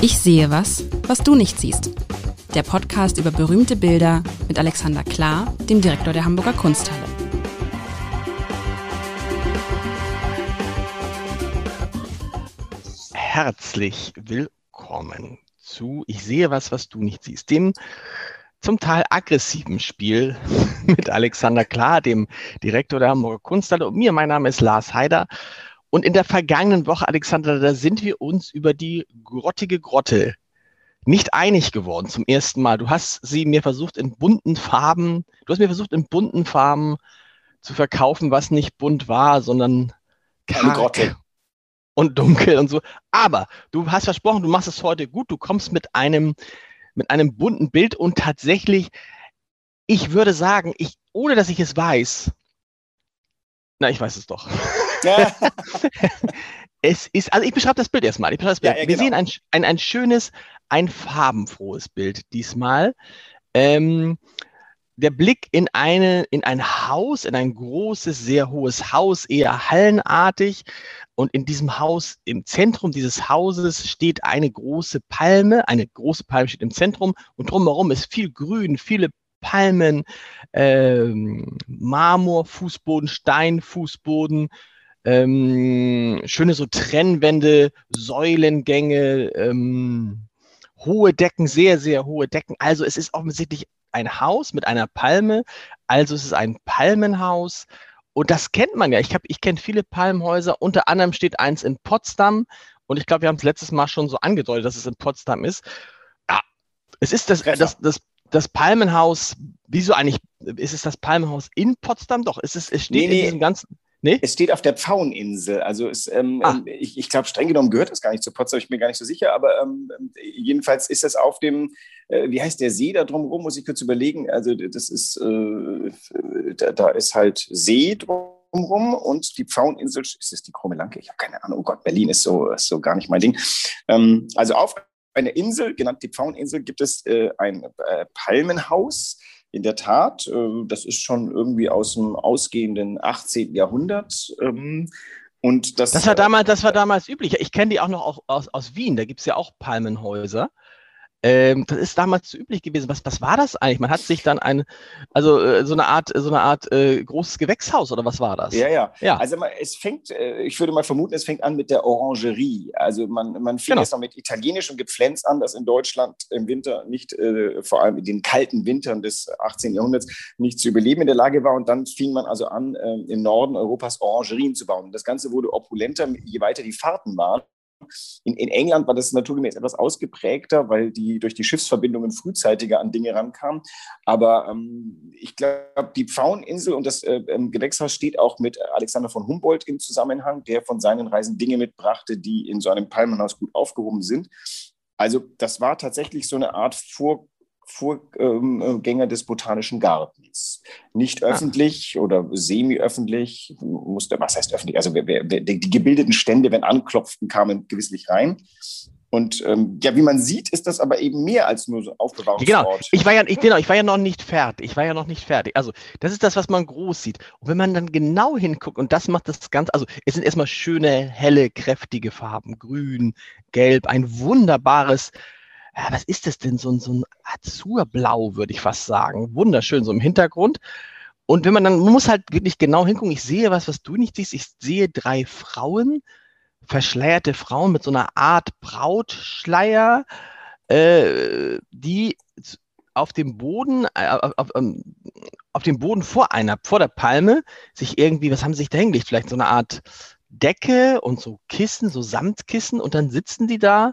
Ich sehe was, was du nicht siehst. Der Podcast über berühmte Bilder mit Alexander Klar, dem Direktor der Hamburger Kunsthalle. Herzlich willkommen zu Ich sehe was, was du nicht siehst, dem zum Teil aggressiven Spiel mit Alexander Klar, dem Direktor der Hamburger Kunsthalle und mir. Mein Name ist Lars Heider. Und in der vergangenen Woche, Alexander, da sind wir uns über die grottige Grotte nicht einig geworden zum ersten Mal. Du hast sie mir versucht in bunten Farben, du hast mir versucht in bunten Farben zu verkaufen, was nicht bunt war, sondern Eine Grotte. und dunkel und so. Aber du hast versprochen, du machst es heute gut. Du kommst mit einem, mit einem bunten Bild und tatsächlich, ich würde sagen, ich, ohne dass ich es weiß, na, ich weiß es doch. Ja, Es ist, also ich beschreibe das Bild erstmal. Ich das Bild. Ja, ja, Wir genau. sehen ein, ein, ein schönes, ein farbenfrohes Bild diesmal. Ähm, der Blick in, eine, in ein Haus, in ein großes, sehr hohes Haus, eher hallenartig. Und in diesem Haus, im Zentrum dieses Hauses steht eine große Palme. Eine große Palme steht im Zentrum und drumherum ist viel Grün, viele Palmen, ähm, Marmor, Fußboden, Steinfußboden, ähm, schöne so Trennwände, Säulengänge, ähm, hohe Decken, sehr, sehr hohe Decken. Also es ist offensichtlich ein Haus mit einer Palme. Also es ist ein Palmenhaus. Und das kennt man ja. Ich, hab- ich kenne viele Palmenhäuser. Unter anderem steht eins in Potsdam. Und ich glaube, wir haben es letztes Mal schon so angedeutet, dass es in Potsdam ist. Ja, es ist das, das, das, das Palmenhaus. Wieso eigentlich? Ist es das Palmenhaus in Potsdam? Doch, es, ist, es steht Nee, in nee. diesem ganzen. Nee? es steht auf der Pfaueninsel. Also es, ähm, Ah. ähm, ich, ich glaube, streng genommen gehört das gar nicht zu Potsdam, ich bin mir gar nicht so sicher, aber ähm, ähm, jedenfalls ist das auf dem, äh, wie heißt der See da drumherum, muss ich kurz überlegen. Also das ist, äh, da, da ist halt See drumherum und die Pfaueninsel, ist das die Krumme Lanke? Ich habe keine Ahnung, oh Gott, Berlin ist so, ist so gar nicht mein Ding. Ähm, also auf einer Insel, genannt die Pfaueninsel, gibt es äh, ein äh, Palmenhaus. In der Tat, äh, das ist schon irgendwie aus dem ausgehenden 18. Jahrhundert. ähm, Und das, Das war damals, das war damals üblich. Ich kenne die auch noch aus, aus, aus Wien. Da gibt es ja auch Palmenhäuser. Ähm, das ist damals so üblich gewesen. Was, was war das eigentlich? Man hat sich dann ein, also äh, so eine Art, so eine Art äh, großes Gewächshaus oder was war das? Ja, ja. Ja. Also man, es fängt, äh, ich würde mal vermuten, es fängt an mit der Orangerie. Also man, man fing Genau. erst mal mit italienischem Gepflänz an, das in Deutschland im Winter nicht, äh, vor allem in den kalten Wintern des 18. Jahrhunderts, nicht zu überleben in der Lage war. Und dann fing man also an, äh, im Norden Europas Orangerien zu bauen. Das Ganze wurde opulenter, je weiter die Fahrten waren. In, in England war das naturgemäß etwas ausgeprägter, weil die durch die Schiffsverbindungen frühzeitiger an Dinge rankamen. Aber ähm, ich glaube, die Pfaueninsel und das äh, ähm, Gewächshaus steht auch mit Alexander von Humboldt im Zusammenhang, der von seinen Reisen Dinge mitbrachte, die in so einem Palmenhaus gut aufgehoben sind. Also das war tatsächlich so eine Art Vor Vorgänger des Botanischen Gartens. Nicht Ah. öffentlich oder semi-öffentlich, musste, was heißt öffentlich? Also wer, wer, wer, die gebildeten Stände, wenn anklopften, kamen gewisslich rein. Und ähm, ja, wie man sieht, ist das aber eben mehr als nur so Aufbewahrungsort. Genau, ich war ja, ich, genau, ich war ja noch nicht fertig. Ich war ja noch nicht fertig. Also, das ist das, was man groß sieht. Und wenn man dann genau hinguckt, und das macht das Ganze, also es sind erstmal schöne, helle, kräftige Farben, grün, gelb, ein wunderbares, ja, was ist das denn? So ein, so ein Azurblau, würde ich fast sagen. Wunderschön, so im Hintergrund. Und wenn man dann, man muss halt wirklich genau hingucken, ich sehe was, was du nicht siehst. Ich sehe drei Frauen, verschleierte Frauen mit so einer Art Brautschleier, äh, die auf dem Boden, äh, auf, auf, ähm, auf dem Boden vor einer, vor der Palme, sich irgendwie, was haben sie sich da hingelegt? Vielleicht so eine Art Decke und so Kissen, so Samtkissen und dann sitzen die da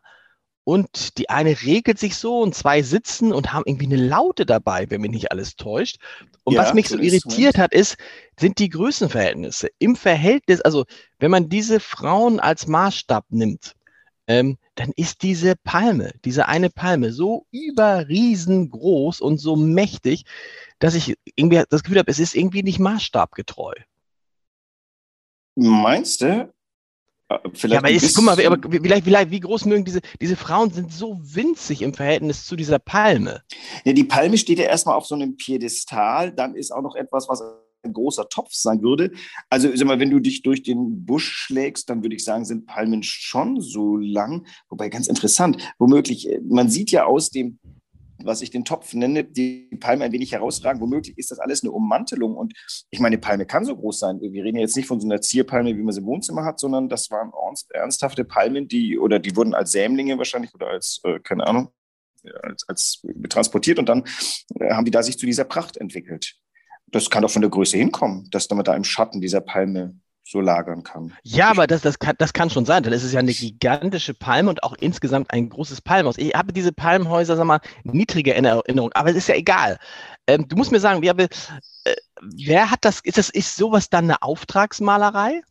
und die eine regelt sich so und zwei sitzen und haben irgendwie eine Laute dabei, wenn mich nicht alles täuscht. Und Ja, was mich so irritiert hat, ist, sind die Größenverhältnisse. Im Verhältnis, also wenn man diese Frauen als Maßstab nimmt, ähm, dann ist diese Palme, diese eine Palme so überriesengroß und so mächtig, dass ich irgendwie das Gefühl habe, es ist irgendwie nicht maßstabgetreu. Meinst du? Äh, Vielleicht Ja, aber ein ist, guck mal, aber wie- vielleicht, vielleicht, wie groß mögen diese, diese Frauen sind so winzig im Verhältnis zu dieser Palme. Ja, die Palme steht ja erstmal auf so einem Piedestal. Dann ist auch noch etwas, was großer Topf sein würde. Also sag mal, wenn du dich durch den Busch schlägst, dann würde ich sagen, sind Palmen schon so lang. Wobei ganz interessant, womöglich, äh, man sieht ja aus dem was ich den Topf nenne, die Palme ein wenig herausragen. Womöglich ist das alles eine Ummantelung. Und ich meine, Palme kann so groß sein. Wir reden jetzt nicht von so einer Zierpalme, wie man sie im Wohnzimmer hat, sondern das waren ernsthafte Palmen, die, oder die wurden als Sämlinge wahrscheinlich oder als, äh, keine Ahnung, als, als transportiert und dann äh, haben die da sich zu dieser Pracht entwickelt. Das kann doch von der Größe hinkommen, dass man da im Schatten dieser Palme so lagern kann. Ja, aber das, das, kann, das kann schon sein. Dann ist es ja eine gigantische Palme und auch insgesamt ein großes Palmhaus. Ich habe diese Palmhäuser, sag mal, niedrige in Erinnerung, aber es ist ja egal. Ähm, du musst mir sagen, wer, äh, wer hat das, ist das, ist sowas dann eine Auftragsmalerei?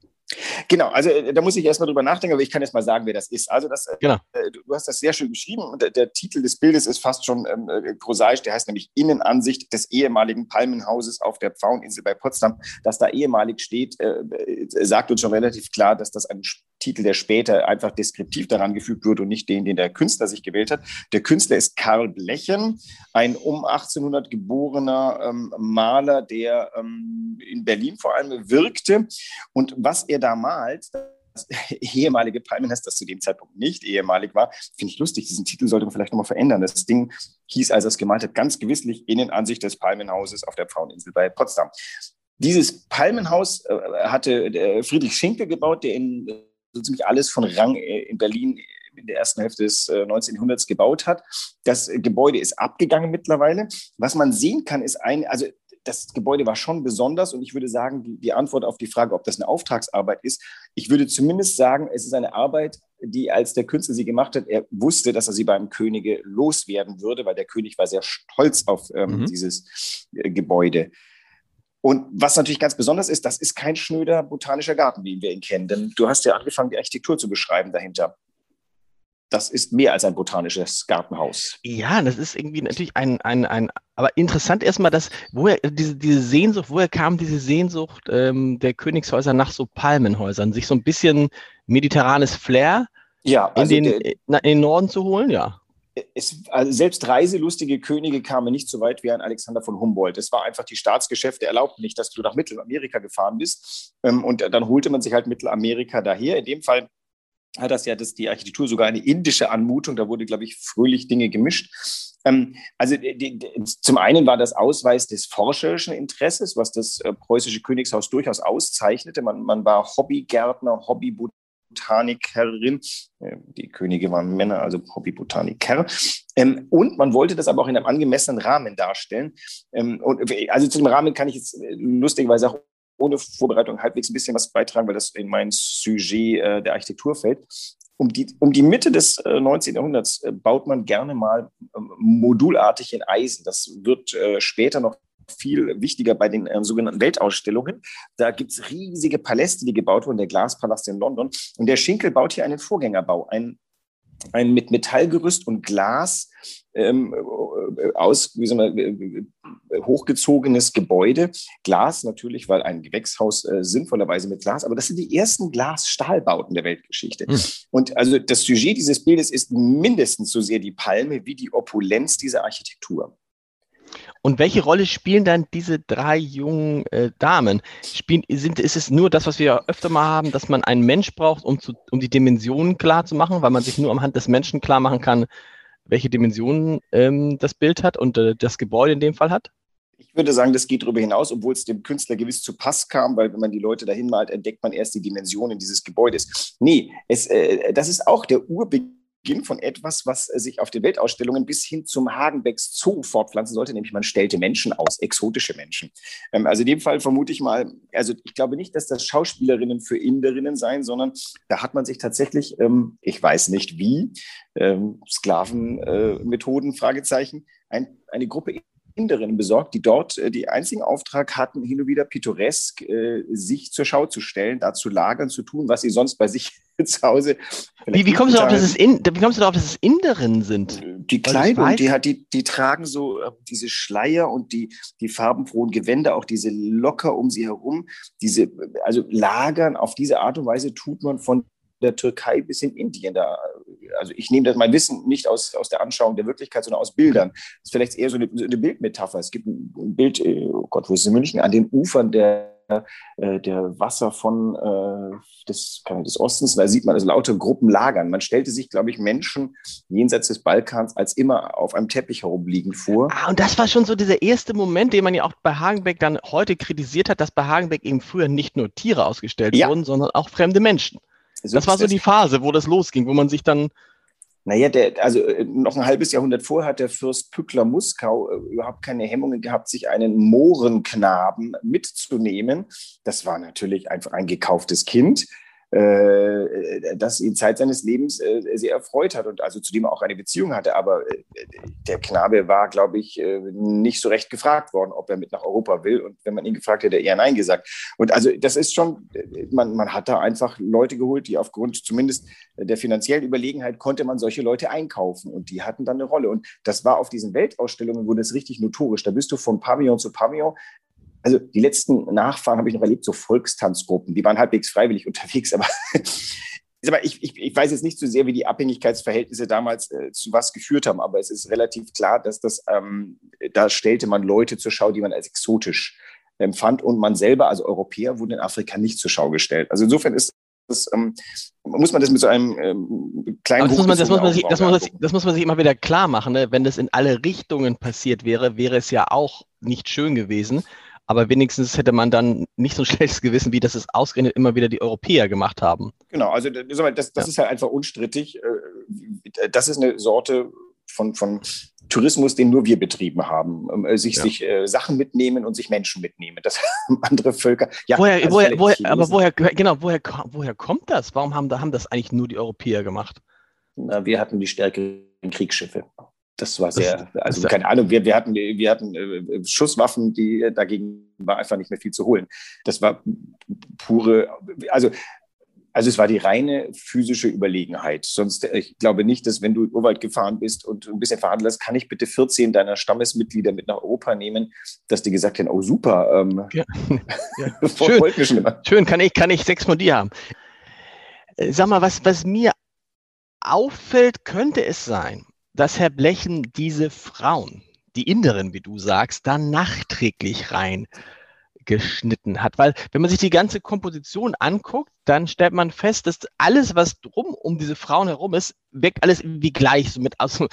Genau, also äh, da muss ich erstmal drüber nachdenken, aber ich kann jetzt mal sagen, wer das ist. Also das, äh, genau. äh, du, hast das sehr schön beschrieben und der, der Titel des Bildes ist fast schon ähm, äh, prosaisch, der heißt nämlich Innenansicht des ehemaligen Palmenhauses auf der Pfaueninsel bei Potsdam. Dass da ehemalig steht, äh, sagt uns schon relativ klar, dass das ein Titel, der später einfach deskriptiv daran gefügt wird und nicht den, den der Künstler sich gewählt hat. Der Künstler ist Karl Blechen, ein um 1800 geborener ähm, Maler, der ähm, in Berlin vor allem wirkte. Und was er da malt, das ehemalige Palmennest, das zu dem Zeitpunkt nicht ehemalig war, finde ich lustig. Diesen Titel sollte man vielleicht nochmal verändern. Das Ding hieß, als er es gemalt hat, ganz gewisslich Innenansicht des Palmenhauses auf der Fraueninsel bei Potsdam. Dieses Palmenhaus äh, hatte äh, Friedrich Schinkel gebaut, der in so ziemlich alles von Rang äh, in Berlin in der ersten Hälfte des 19. Äh, Jahrhunderts gebaut hat. Das Gebäude ist abgegangen mittlerweile. Was man sehen kann, ist ein, also das Gebäude war schon besonders und ich würde sagen, die, die, Antwort auf die Frage, ob das eine Auftragsarbeit ist, ich würde zumindest sagen, es ist eine Arbeit, die als der Künstler sie gemacht hat, er wusste, dass er sie beim Könige loswerden würde, weil der König war sehr stolz auf ähm, mhm. dieses äh, Gebäude. Und was natürlich ganz besonders ist, das ist kein schnöder botanischer Garten, wie wir ihn kennen. Denn du hast ja angefangen, die Architektur zu beschreiben dahinter. Das ist mehr als ein botanisches Gartenhaus. Ja, das ist irgendwie natürlich ein, ein, ein aber interessant erstmal, dass, woher diese, diese Sehnsucht, woher kam diese Sehnsucht ähm, der Königshäuser nach so Palmenhäusern, sich so ein bisschen mediterranes Flair ja, also in, den, der, in den Norden zu holen? Ja es, also selbst reiselustige Könige kamen nicht so weit wie ein Alexander von Humboldt. Es war einfach, die Staatsgeschäfte erlaubten nicht, dass du nach Mittelamerika gefahren bist. Ähm, und dann holte man sich halt Mittelamerika daher. In dem Fall hat das ja das, die Architektur sogar eine indische Anmutung. Da wurde, glaube ich, fröhlich Dinge gemischt. Ähm, also die, die, zum einen war das Ausweis des forscherischen Interesses, was das äh, preußische Königshaus durchaus auszeichnete. Man, man war Hobbygärtner, Hobbybotaniker. Botanikerin. Äh, die Könige waren Männer, also Hobbybotaniker. Ähm, und man wollte das aber auch in einem angemessenen Rahmen darstellen. Ähm, und, also zu dem Rahmen kann ich jetzt äh, lustigerweise auch ohne Vorbereitung halbwegs ein bisschen was beitragen, weil das in mein Sujet äh, der Architektur fällt. Um die, um die Mitte des äh, 19. Jahrhunderts baut man gerne mal ähm, modulartig in Eisen. Das wird später noch viel wichtiger bei den äh, sogenannten Weltausstellungen. Da gibt es riesige Paläste, die gebaut wurden, der Glaspalast in London. Und der Schinkel baut hier einen Vorgängerbau, ein, ein mit Metallgerüst und Glas ähm, äh, aus, wie sagen wir, äh, hochgezogenes Gebäude. Glas natürlich, weil ein Gewächshaus äh, sinnvollerweise mit Glas, aber das sind die ersten Glasstahlbauten der Weltgeschichte. Hm. Und also das Sujet dieses Bildes ist mindestens so sehr die Palme wie die Opulenz dieser Architektur. Und welche Rolle spielen dann diese drei jungen äh, Damen? Spielen, sind, ist es nur das, was wir öfter mal haben, dass man einen Mensch braucht, um, zu, um die Dimensionen klar zu machen, weil man sich nur anhand des Menschen klar machen kann, welche Dimensionen ähm, das Bild hat und äh, das Gebäude in dem Fall hat? Ich würde sagen, das geht darüber hinaus, obwohl es dem Künstler gewiss zu Pass kam, weil wenn man die Leute dahin malt, entdeckt man erst die Dimensionen dieses Gebäudes. Nee, es, äh, das ist auch der Urbeginn Beginn von etwas, was äh, sich auf den Weltausstellungen bis hin zum Hagenbecks Zoo fortpflanzen sollte, nämlich man stellte Menschen aus, exotische Menschen. Ähm, also in dem Fall vermute ich mal, also ich glaube nicht, dass das Schauspielerinnen für Inderinnen seien, sondern da hat man sich tatsächlich, ähm, ich weiß nicht wie, ähm, Sklavenmethoden, äh, Fragezeichen, eine Gruppe Inderinnen besorgt, die dort äh, die einzigen Auftrag hatten, hin und wieder pittoresk äh, sich zur Schau zu stellen, da zu lagern, zu tun, was sie sonst bei sich zu Hause. Wie, wie, kommst du darauf, dass es in, wie kommst du darauf, dass es Inderinnen sind? Die Kleidung, die, hat, die, die tragen so äh, diese Schleier und die, die farbenfrohen Gewänder, auch diese locker um sie herum, diese, also lagern auf diese Art und Weise tut man von der Türkei bis in Indien. Da also ich nehme das mein Wissen nicht aus, aus der Anschauung der Wirklichkeit, sondern aus Bildern. Das ist vielleicht eher so eine, so eine Bildmetapher. Es gibt ein Bild, äh, oh Gott, wo ist es in München, an den Ufern der äh, der Wasser von äh, des, des Ostens. Da sieht man also lauter Gruppen lagern. Man stellte sich, glaube ich, Menschen jenseits des Balkans als immer auf einem Teppich herumliegend vor. Ah, und das war schon so dieser erste Moment, den man ja auch bei Hagenbeck dann heute kritisiert hat, dass bei Hagenbeck eben früher nicht nur Tiere ausgestellt ja. wurden, sondern auch fremde Menschen. So das war so die Phase, wo das losging, wo man sich dann naja, der, also äh, noch ein halbes Jahrhundert vorher hat der Fürst Pückler Muskau äh, überhaupt keine Hemmungen gehabt, sich einen Mohrenknaben mitzunehmen. Das war natürlich einfach ein gekauftes Kind. Äh, das ihn Zeit seines Lebens äh, sehr erfreut hat und also zu dem auch eine Beziehung hatte. Aber äh, der Knabe war, glaube ich, nicht so recht gefragt worden, ob er mit nach Europa will. Und wenn man ihn gefragt hätte, eher Nein gesagt. Und also das ist schon, man, man hat da einfach Leute geholt, die aufgrund zumindest der finanziellen Überlegenheit konnte man solche Leute einkaufen und die hatten dann eine Rolle. Und das war auf diesen Weltausstellungen, wurde es richtig notorisch. Da bist du von Pavillon zu Pavillon also die letzten Nachfahren habe ich noch erlebt, so Volkstanzgruppen, die waren halbwegs freiwillig unterwegs, aber, ich, ich, ich weiß jetzt nicht so sehr, wie die Abhängigkeitsverhältnisse damals äh, zu was geführt haben, aber es ist relativ klar, dass das, ähm, da stellte man Leute zur Schau, die man als exotisch empfand und man selber, also Europäer, wurden in Afrika nicht zur Schau gestellt. Also insofern ist das, ähm, muss man das mit so einem ähm, kleinen das muss, man, das, muss man sich, das, muss, das muss man sich immer wieder klar machen. Ne? Wenn das in alle Richtungen passiert wäre, wäre es ja auch nicht schön gewesen aber wenigstens hätte man dann nicht so ein schlechtes Gewissen, wie das es ausgerechnet immer wieder die Europäer gemacht haben. Genau, also das, das ja. ist halt einfach unstrittig. Äh, das ist eine Sorte von, von Tourismus, den nur wir betrieben haben. Ähm, äh, sich, ja. sich äh, Sachen mitnehmen und sich Menschen mitnehmen. Das haben andere Völker. Ja, woher, also woher, woher aber woher, genau, woher, woher kommt das? Warum haben, haben das eigentlich nur die Europäer gemacht? Na, wir hatten die stärkeren Kriegsschiffe das war sehr, also keine Ahnung, wir, wir hatten, wir hatten äh, Schusswaffen, die äh, dagegen war einfach nicht mehr viel zu holen. Das war pure, also also es war die reine physische Überlegenheit. Sonst, äh, ich glaube nicht, dass wenn du Urwald gefahren bist und ein bisschen verhandelt hast, kann ich bitte 14 deiner Stammesmitglieder mit nach Europa nehmen, dass die gesagt haben, oh super, ähm, ja. ja. schön, schön, kann ich, kann ich sechs von dir haben. Sag mal, was, was mir auffällt, könnte es sein, dass Herr Blechen diese Frauen, die Inneren, wie du sagst, da nachträglich rein geschnitten hat. Weil wenn man sich die ganze Komposition anguckt, dann stellt man fest, dass alles, was drum um diese Frauen herum ist, wirkt alles irgendwie gleich. So mit, also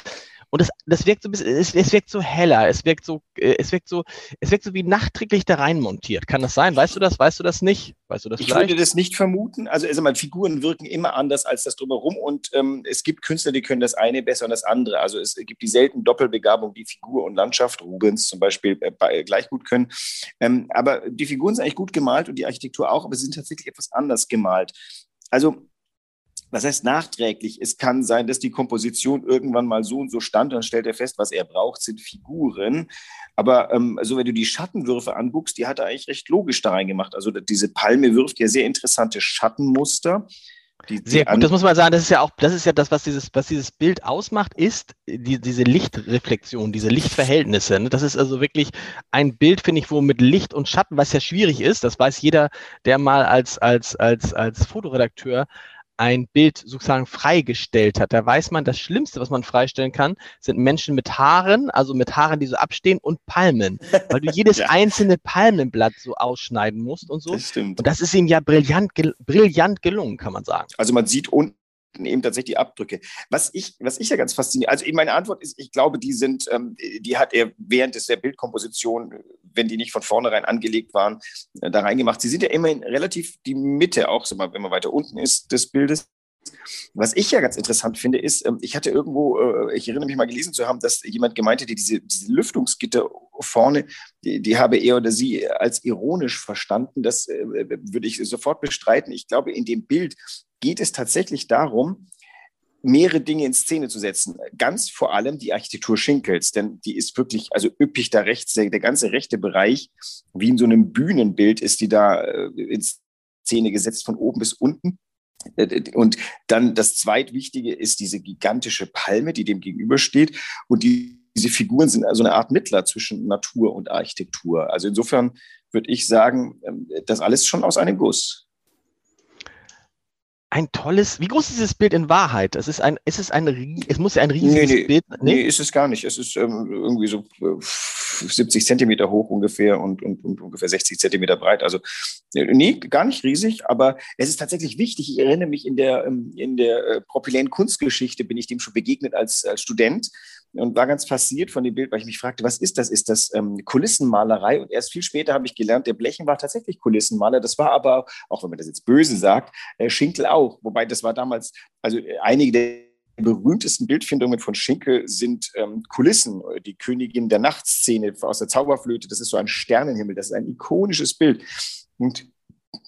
und das, das wirkt so ein bisschen, es, es wirkt so heller, es wirkt so, äh, es wirkt so, es wirkt so wie nachträglich da rein montiert. Kann das sein? Weißt du das? Weißt du das nicht? Weißt du das ich vielleicht? würde das nicht vermuten. Also, also mal, Figuren wirken immer anders als das drumherum und ähm, es gibt Künstler, die können das eine besser und das andere. Also es gibt die selten Doppelbegabung, die Figur und Landschaft, Rubens zum Beispiel, äh, gleich gut können. Ähm, aber die Figuren sind eigentlich gut gemalt und die Architektur auch, aber sie sind tatsächlich etwas anders gemalt. Also was heißt nachträglich? Es kann sein, dass die Komposition irgendwann mal so und so stand, dann stellt er fest, was er braucht, sind Figuren. Aber ähm, also wenn du die Schattenwürfe anguckst, die hat er eigentlich recht logisch da reingemacht. Also diese Palme wirft ja sehr interessante Schattenmuster. Die, die Sehr gut, das muss man sagen, das ist ja auch, das ist ja das, was dieses, was dieses Bild ausmacht, ist die, diese Lichtreflexion, diese Lichtverhältnisse. Ne? Das ist also wirklich ein Bild, finde ich, wo mit Licht und Schatten, was ja schwierig ist, das weiß jeder, der mal als, als, als, als Fotoredakteur ein Bild sozusagen freigestellt hat. Da weiß man, das Schlimmste, was man freistellen kann, sind Menschen mit Haaren, also mit Haaren, die so abstehen und Palmen, weil du jedes ja. einzelne Palmenblatt so ausschneiden musst und so. Das stimmt. Und das ist ihm ja brillant, brillant gelungen, kann man sagen. Also man sieht unten eben tatsächlich die Abdrücke. Was ich, was ich ja ganz fasziniert, also meine Antwort ist, ich glaube, die sind, ähm, die hat er während der Bildkomposition, wenn die nicht von vornherein angelegt waren, äh, da reingemacht. Sie sind ja immerhin relativ die Mitte, auch wenn man weiter unten ist des Bildes. Was ich ja ganz interessant finde, ist, ähm, ich hatte irgendwo, äh, ich erinnere mich mal gelesen zu haben, dass jemand gemeint hätte, diese, diese Lüftungsgitter vorne, die, die, habe er oder sie als ironisch verstanden. Das äh, würde ich sofort bestreiten. Ich glaube, in dem Bild geht es tatsächlich darum, mehrere Dinge in Szene zu setzen. Ganz vor allem die Architektur Schinkels, denn die ist wirklich, also üppig da rechts, der, der ganze rechte Bereich, wie in so einem Bühnenbild ist die da äh, in Szene gesetzt von oben bis unten. Äh, und dann das zweitwichtige ist diese gigantische Palme, die dem gegenübersteht. Und die, diese Figuren sind also eine Art Mittler zwischen Natur und Architektur. Also insofern würde ich sagen, ähm, das alles schon aus einem Guss. Ein tolles, wie groß ist dieses Bild in Wahrheit? Es ist ein, es ist ein, es muss ja ein riesiges nee, nee, Bild. Nee? nee, ist es gar nicht. Es ist ähm, irgendwie so 70 äh, Zentimeter hoch ungefähr und, und, und ungefähr 60 Zentimeter breit. Also nee, gar nicht riesig, aber es ist tatsächlich wichtig. Ich erinnere mich in der, ähm, in der äh, propylänen Kunstgeschichte bin ich dem schon begegnet als, als Student und war ganz fasziniert von dem Bild, weil ich mich fragte, was ist das? Ist das ähm, Kulissenmalerei? Und erst viel später habe ich gelernt, der Blechen war tatsächlich Kulissenmaler. Das war aber, auch wenn man das jetzt böse sagt, äh, Schinkel auch. Wobei das war damals, also äh, einige der berühmtesten Bildfindungen von Schinkel sind ähm, Kulissen, die Königin der Nachtszene aus der Zauberflöte. Das ist so ein Sternenhimmel, das ist ein ikonisches Bild. Und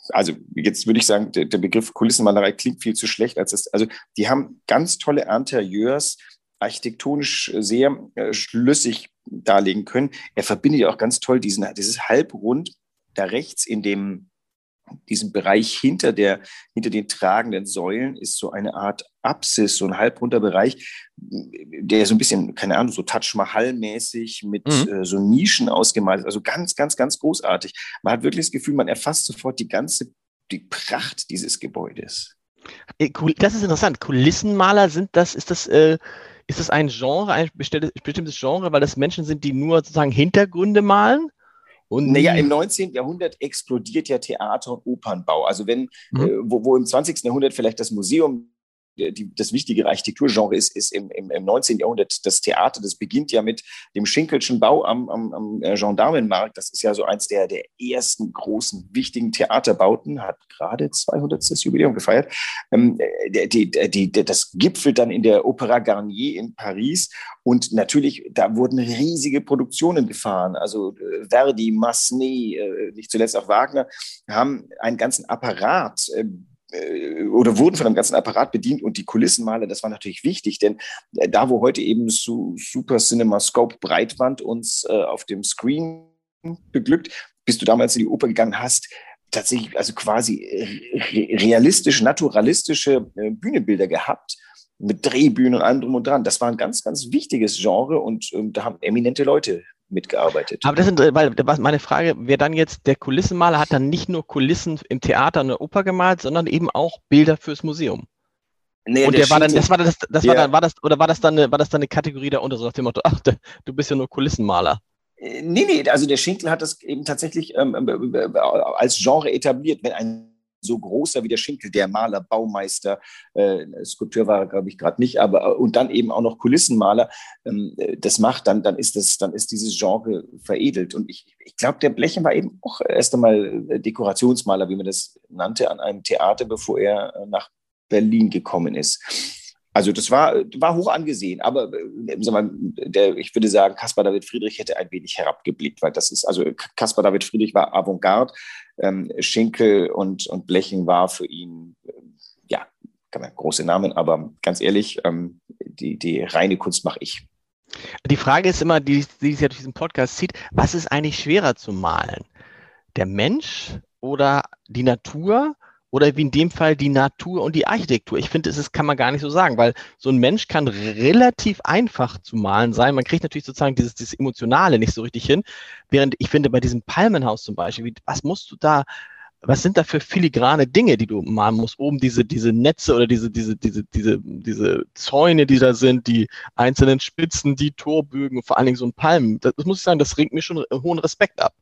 also jetzt würde ich sagen, der, der Begriff Kulissenmalerei klingt viel zu schlecht, als es, also die haben ganz tolle Interieurs, architektonisch sehr äh, schlüssig darlegen können. Er verbindet ja auch ganz toll diesen, dieses Halbrund da rechts in dem diesem Bereich hinter, der, hinter den tragenden Säulen ist so eine Art Apsis, so ein halbrunder Bereich, der so ein bisschen, keine Ahnung, so Taj Mahal-mäßig mit mhm. äh, so Nischen ausgemalt ist. Also ganz, ganz, ganz großartig. Man hat wirklich das Gefühl, man erfasst sofort die ganze, die Pracht dieses Gebäudes. Äh, das ist interessant. Kulissenmaler sind das, ist das, äh, ist das ein Genre, ein bestimmtes Genre, weil das Menschen sind, die nur sozusagen Hintergründe malen? Und naja, im 19. Jahrhundert explodiert ja Theater- und Opernbau. Also wenn, mhm. äh, wo, wo im 20. Jahrhundert vielleicht das Museum die, das wichtige Architekturgenre ist, ist im, im, im 19. Jahrhundert das Theater. Das beginnt ja mit dem Schinkelschen Bau am, am, am äh, Gendarmenmarkt. Das ist ja so eins der, der ersten großen, wichtigen Theaterbauten, hat gerade 200. Jubiläum gefeiert. Ähm, die, die, die, das gipfelt dann in der Opera Garnier in Paris. Und natürlich, da wurden riesige Produktionen gefahren. Also äh, Verdi, Massenet, äh, nicht zuletzt auch Wagner, haben einen ganzen Apparat äh, äh, oder wurden von einem ganzen Apparat bedient und die Kulissenmaler, das war natürlich wichtig, denn äh, da, wo heute eben so Super Cinema Scope Breitwand uns äh, auf dem Screen beglückt, bist du damals in die Oper gegangen hast, tatsächlich also quasi realistisch, naturalistische äh, Bühnenbilder gehabt mit Drehbühnen und allem drum und dran. Das war ein ganz, ganz wichtiges Genre und ähm, da haben eminente Leute mitgearbeitet. Aber das sind, weil meine Frage wäre dann jetzt, der Kulissenmaler hat dann nicht nur Kulissen im Theater und der Oper gemalt, sondern eben auch Bilder fürs Museum. Nee, und der, der war dann, das war das, das ja. war dann, war das, oder war das dann eine, war das dann eine Kategorie darunter, so nach dem Motto, ach, du bist ja nur Kulissenmaler? Äh, nee, nee, also der Schinkel hat das eben tatsächlich ähm, äh, äh, als Genre etabliert. Wenn ein so großer wie der Schinkel, der Maler, Baumeister, äh, Skulpteur war glaube ich gerade nicht, aber äh, und dann eben auch noch Kulissenmaler, ähm, das macht, dann, dann ist das, dann ist dieses Genre veredelt. Und ich, ich glaube, der Blechen war eben auch erst einmal äh, Dekorationsmaler, wie man das nannte, an einem Theater, bevor er äh, nach Berlin gekommen ist. Also das war, war hoch angesehen, aber mal, der, ich würde sagen, Caspar David Friedrich hätte ein wenig herabgeblickt, weil das ist, also Caspar David Friedrich war Avantgarde, ähm, Schinkel und, und Blechen war für ihn, äh, ja, große Namen, aber ganz ehrlich, ähm, die, die reine Kunst mache ich. Die Frage ist immer, die, die sich ja durch diesen Podcast zieht, was ist eigentlich schwerer zu malen? Der Mensch oder die Natur oder wie in dem Fall die Natur und die Architektur. Ich finde, das kann man gar nicht so sagen, weil so ein Mensch kann relativ einfach zu malen sein. Man kriegt natürlich sozusagen dieses, dieses Emotionale nicht so richtig hin. Während ich finde, bei diesem Palmenhaus zum Beispiel, wie, was musst du da, was sind da für filigrane Dinge, die du malen musst? Oben diese, diese Netze oder diese, diese, diese, diese, diese Zäune, die da sind, die einzelnen Spitzen, die Torbögen, vor allen Dingen so ein Palmen. Das, das muss ich sagen, das ringt mir schon hohen Respekt ab.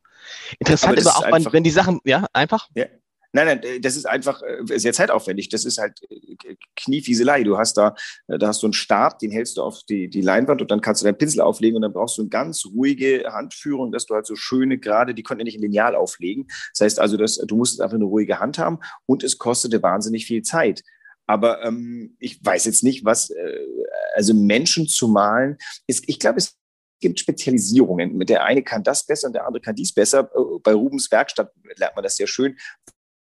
Interessant aber, aber auch, wenn, wenn die Sachen, ja, einfach. Ja, Nein, nein, äh, das ist einfach äh, sehr zeitaufwendig. Das ist halt äh, Kniefieselei. Du hast da, da hast du einen Stab, den hältst du auf die, die Leinwand und dann kannst du deinen Pinsel auflegen und dann brauchst du eine ganz ruhige Handführung, dass du halt so schöne gerade, die konnten ja nicht in Lineal auflegen. Das heißt also, dass, du musst einfach eine ruhige Hand haben und es kostete wahnsinnig viel Zeit. Aber ähm, ich weiß jetzt nicht, was, äh, also Menschen zu malen, ist, ich glaube, es gibt Spezialisierungen. Der eine kann das besser und der andere kann dies besser. Bei Rubens Werkstatt lernt man das sehr schön.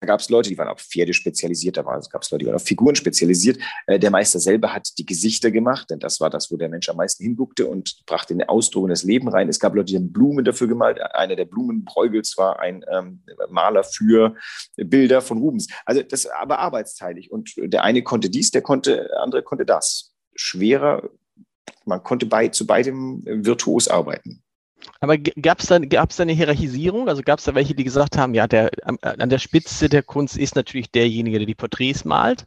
Da gab es Leute, die waren auf Pferde spezialisiert, da gab es Leute, die waren auf Figuren spezialisiert. Äh, der Meister selber hat die Gesichter gemacht, denn das war das, wo der Mensch am meisten hinguckte und brachte den Ausdruck in das Leben rein. Es gab Leute, die haben Blumen dafür gemalt. Einer der Blumenbräugels war ein ähm, Maler für Bilder von Rubens. Also das aber arbeitsteilig. Und der eine konnte dies, der konnte, der andere konnte das. Schwerer, man konnte bei, zu beidem virtuos arbeiten. Aber gab es da, gab's da eine Hierarchisierung? Also gab es da welche, die gesagt haben, ja, der, an der Spitze der Kunst ist natürlich derjenige, der die Porträts malt?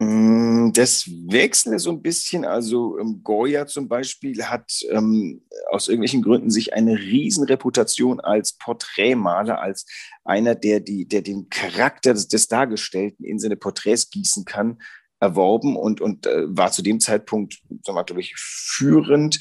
Mm, das wechselt so ein bisschen. Also ähm, Goya zum Beispiel hat ähm, aus irgendwelchen Gründen sich eine Riesenreputation als Porträtmaler, als einer, der, die, der den Charakter des, des Dargestellten in seine Porträts gießen kann, erworben und, und äh, war zu dem Zeitpunkt, sagen wir, glaube ich, führend.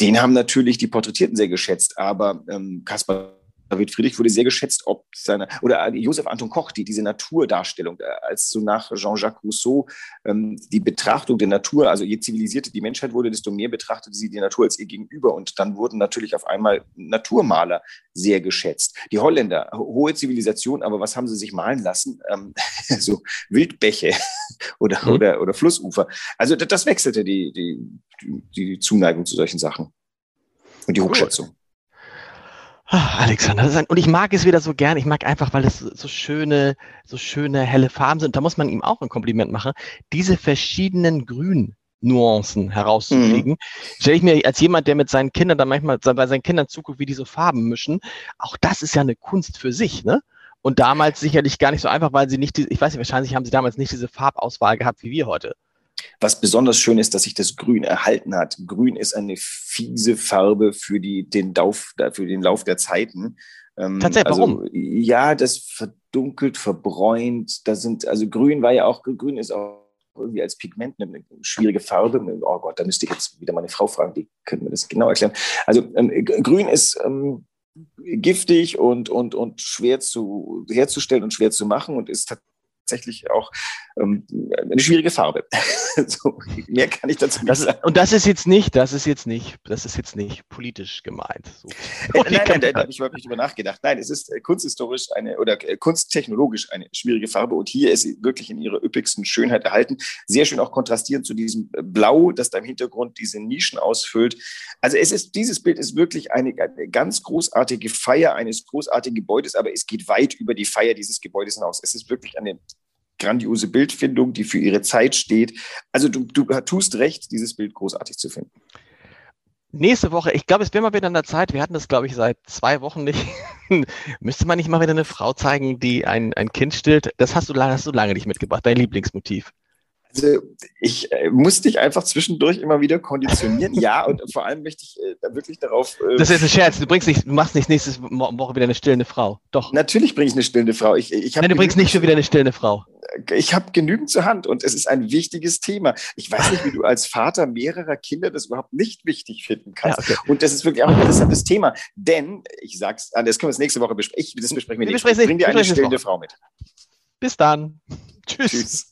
Den haben natürlich die Porträtierten sehr geschätzt, aber ähm, Caspar David Friedrich wurde sehr geschätzt, ob seine, oder äh, Josef Anton Koch, die diese Naturdarstellung, äh, als so nach Jean-Jacques Rousseau ähm, die Betrachtung der Natur, also je zivilisierter die Menschheit wurde, desto mehr betrachtete sie die Natur als ihr Gegenüber. Und dann wurden natürlich auf einmal Naturmaler sehr geschätzt. Die Holländer, hohe Zivilisation, aber was haben sie sich malen lassen? Ähm, so Wildbäche oder, mhm. oder, oder Flussufer. Also das, das wechselte die, die, die Zuneigung zu solchen Sachen und die Hochschätzung. Ach, Alexander, ein, und ich mag es wieder so gern. Ich mag einfach, weil es so schöne, so schöne helle Farben sind. Da muss man ihm auch ein Kompliment machen. Diese verschiedenen Grün-Nuancen herauszukriegen, mhm. stelle ich mir als jemand, der mit seinen Kindern dann manchmal bei seinen Kindern zuguckt, wie diese Farben mischen. Auch das ist ja eine Kunst für sich, ne? Und damals sicherlich gar nicht so einfach, weil sie nicht, die, ich weiß nicht, wahrscheinlich haben sie damals nicht diese Farbauswahl gehabt wie wir heute. Was besonders schön ist, dass sich das Grün erhalten hat. Grün ist eine fiese Farbe für, die, den, Lauf, für den Lauf der Zeiten. Ähm, Tatsächlich, also, warum? Ja, das verdunkelt, verbräunt. Da sind, also Grün war ja auch, Grün ist auch irgendwie als Pigment eine, schwierige Farbe. Oh Gott, da müsste ich jetzt wieder meine Frau fragen, die könnte mir das genau erklären. Also ähm, Grün ist ähm, giftig und, und, und schwer zu, herzustellen und schwer zu machen und ist tatsächlich auch ähm, eine schwierige Farbe. so, mehr kann ich dazu nicht sagen. Und das ist jetzt nicht, das ist jetzt nicht, das ist jetzt nicht politisch gemeint. So. Äh, nein, nein, nein, nein, ich habe nicht drüber nachgedacht. Nein, es ist äh, kunsthistorisch eine oder äh, kunsttechnologisch eine schwierige Farbe und hier ist sie wirklich in ihrer üppigsten Schönheit erhalten. Sehr schön auch kontrastierend zu diesem Blau, das da im Hintergrund diese Nischen ausfüllt. Also es ist, dieses Bild ist wirklich eine, eine ganz großartige Feier eines großartigen Gebäudes, aber es geht weit über die Feier dieses Gebäudes hinaus. Es ist wirklich eine grandiose Bildfindung, die für ihre Zeit steht. Also du, du tust recht, dieses Bild großartig zu finden. Nächste Woche, ich glaube, es wäre mal wieder an der Zeit, wir hatten das, glaube ich, seit zwei Wochen nicht. Müsste man nicht mal wieder eine Frau zeigen, die ein, ein Kind stillt? Das hast du, hast du lange nicht mitgebracht, dein Lieblingsmotiv. Also ich äh, muss dich einfach zwischendurch immer wieder konditionieren. ja, und vor allem möchte ich äh, wirklich darauf. Äh, das ist ein Scherz. Du bringst nicht, du machst nicht nächste Woche wieder eine stillende Frau. Doch. Natürlich bringe ich eine stillende Frau. Ich, ich Nein, du bringst nicht schon wieder eine stillende Frau. Ich habe genügend zur Hand und es ist ein wichtiges Thema. Ich weiß nicht, wie du als Vater mehrerer Kinder das überhaupt nicht wichtig finden kannst. Ja, okay. Und das ist wirklich auch ein interessantes Thema. Denn, ich sag's, ah, das können wir nächste Woche besprechen. Das besprechen wir, wir nächste Woche. Bring dir eine stillende Frau mit. Bis dann. Tschüss. Tschüss.